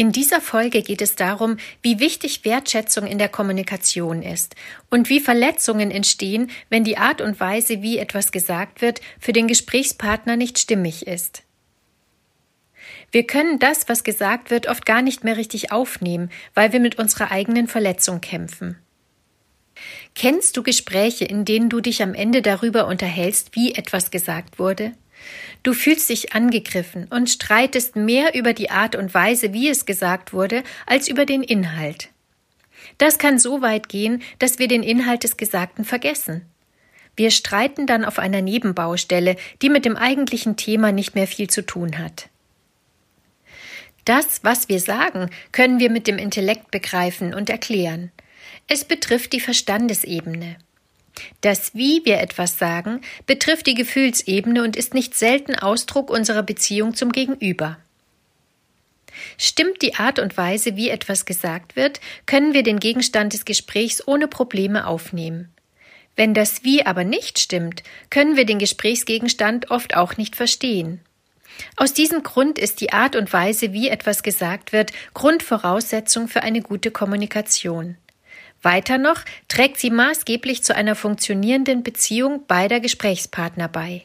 In dieser Folge geht es darum, wie wichtig Wertschätzung in der Kommunikation ist und wie Verletzungen entstehen, wenn die Art und Weise, wie etwas gesagt wird, für den Gesprächspartner nicht stimmig ist. Wir können das, was gesagt wird, oft gar nicht mehr richtig aufnehmen, weil wir mit unserer eigenen Verletzung kämpfen. Kennst du Gespräche, in denen du dich am Ende darüber unterhältst, wie etwas gesagt wurde? Du fühlst dich angegriffen und streitest mehr über die Art und Weise, wie es gesagt wurde, als über den Inhalt. Das kann so weit gehen, dass wir den Inhalt des Gesagten vergessen. Wir streiten dann auf einer Nebenbaustelle, die mit dem eigentlichen Thema nicht mehr viel zu tun hat. Das, was wir sagen, können wir mit dem Intellekt begreifen und erklären. Es betrifft die Verstandesebene. Das Wie wir etwas sagen betrifft die Gefühlsebene und ist nicht selten Ausdruck unserer Beziehung zum Gegenüber. Stimmt die Art und Weise, wie etwas gesagt wird, können wir den Gegenstand des Gesprächs ohne Probleme aufnehmen. Wenn das Wie aber nicht stimmt, können wir den Gesprächsgegenstand oft auch nicht verstehen. Aus diesem Grund ist die Art und Weise, wie etwas gesagt wird, Grundvoraussetzung für eine gute Kommunikation. Weiter noch trägt sie maßgeblich zu einer funktionierenden Beziehung beider Gesprächspartner bei.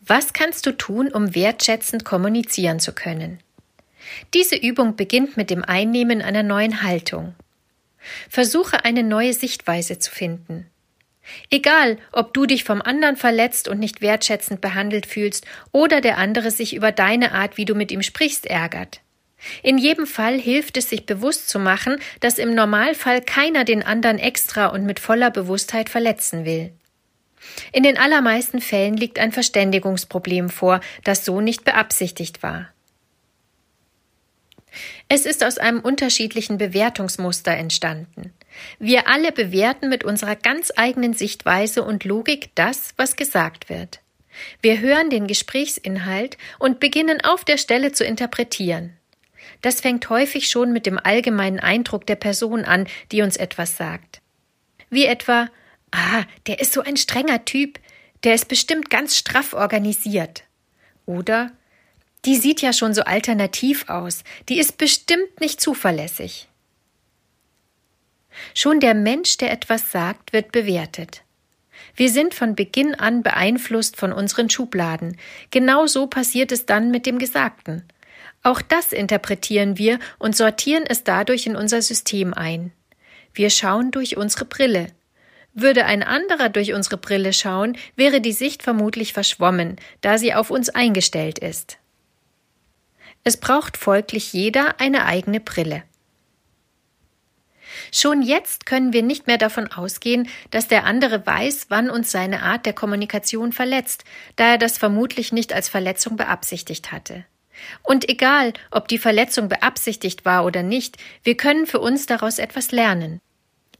Was kannst du tun, um wertschätzend kommunizieren zu können? Diese Übung beginnt mit dem Einnehmen einer neuen Haltung. Versuche eine neue Sichtweise zu finden. Egal, ob du dich vom anderen verletzt und nicht wertschätzend behandelt fühlst oder der andere sich über deine Art, wie du mit ihm sprichst, ärgert. In jedem Fall hilft es, sich bewusst zu machen, dass im Normalfall keiner den anderen extra und mit voller Bewusstheit verletzen will. In den allermeisten Fällen liegt ein Verständigungsproblem vor, das so nicht beabsichtigt war. Es ist aus einem unterschiedlichen Bewertungsmuster entstanden. Wir alle bewerten mit unserer ganz eigenen Sichtweise und Logik das, was gesagt wird. Wir hören den Gesprächsinhalt und beginnen auf der Stelle zu interpretieren. Das fängt häufig schon mit dem allgemeinen Eindruck der Person an, die uns etwas sagt. Wie etwa, ah, der ist so ein strenger Typ, der ist bestimmt ganz straff organisiert. Oder, die sieht ja schon so alternativ aus, die ist bestimmt nicht zuverlässig. Schon der Mensch, der etwas sagt, wird bewertet. Wir sind von Beginn an beeinflusst von unseren Schubladen. Genau so passiert es dann mit dem Gesagten. Auch das interpretieren wir und sortieren es dadurch in unser System ein. Wir schauen durch unsere Brille. Würde ein anderer durch unsere Brille schauen, wäre die Sicht vermutlich verschwommen, da sie auf uns eingestellt ist. Es braucht folglich jeder eine eigene Brille. Schon jetzt können wir nicht mehr davon ausgehen, dass der andere weiß, wann uns seine Art der Kommunikation verletzt, da er das vermutlich nicht als Verletzung beabsichtigt hatte. Und egal, ob die Verletzung beabsichtigt war oder nicht, wir können für uns daraus etwas lernen.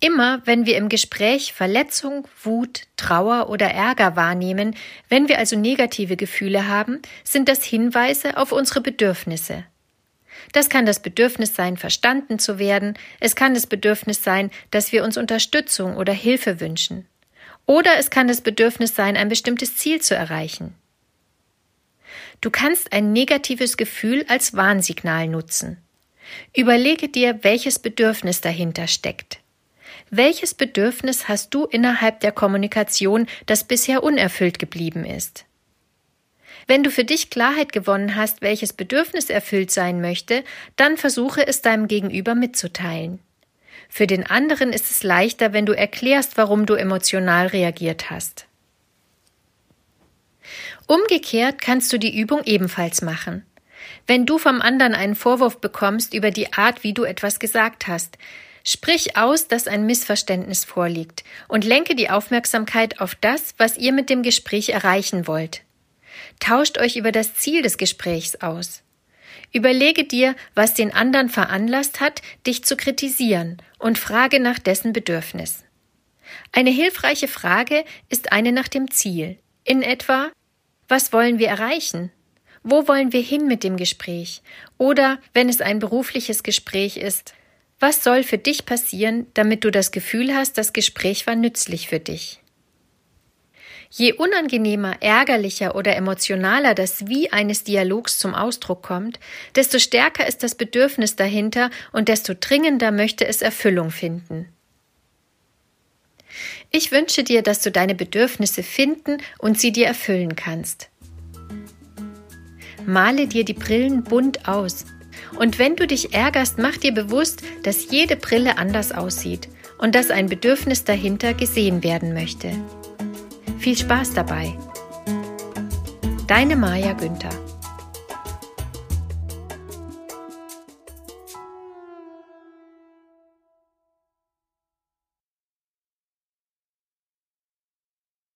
Immer, wenn wir im Gespräch Verletzung, Wut, Trauer oder Ärger wahrnehmen, wenn wir also negative Gefühle haben, sind das Hinweise auf unsere Bedürfnisse. Das kann das Bedürfnis sein, verstanden zu werden, es kann das Bedürfnis sein, dass wir uns Unterstützung oder Hilfe wünschen. Oder es kann das Bedürfnis sein, ein bestimmtes Ziel zu erreichen. Du kannst ein negatives Gefühl als Warnsignal nutzen. Überlege dir, welches Bedürfnis dahinter steckt. Welches Bedürfnis hast du innerhalb der Kommunikation, das bisher unerfüllt geblieben ist? Wenn du für dich Klarheit gewonnen hast, welches Bedürfnis erfüllt sein möchte, dann versuche es deinem Gegenüber mitzuteilen. Für den anderen ist es leichter, wenn du erklärst, warum du emotional reagiert hast. Umgekehrt kannst du die Übung ebenfalls machen. Wenn du vom anderen einen Vorwurf bekommst über die Art, wie du etwas gesagt hast, sprich aus, dass ein Missverständnis vorliegt und lenke die Aufmerksamkeit auf das, was ihr mit dem Gespräch erreichen wollt. Tauscht euch über das Ziel des Gesprächs aus. Überlege dir, was den anderen veranlasst hat, dich zu kritisieren und frage nach dessen Bedürfnis. Eine hilfreiche Frage ist eine nach dem Ziel. In etwa, was wollen wir erreichen? Wo wollen wir hin mit dem Gespräch? Oder, wenn es ein berufliches Gespräch ist, was soll für dich passieren, damit du das Gefühl hast, das Gespräch war nützlich für dich? Je unangenehmer, ärgerlicher oder emotionaler das Wie eines Dialogs zum Ausdruck kommt, desto stärker ist das Bedürfnis dahinter und desto dringender möchte es Erfüllung finden. Ich wünsche dir, dass du deine Bedürfnisse finden und sie dir erfüllen kannst. Male dir die Brillen bunt aus. Und wenn du dich ärgerst, mach dir bewusst, dass jede Brille anders aussieht und dass ein Bedürfnis dahinter gesehen werden möchte. Viel Spaß dabei. Deine Maja Günther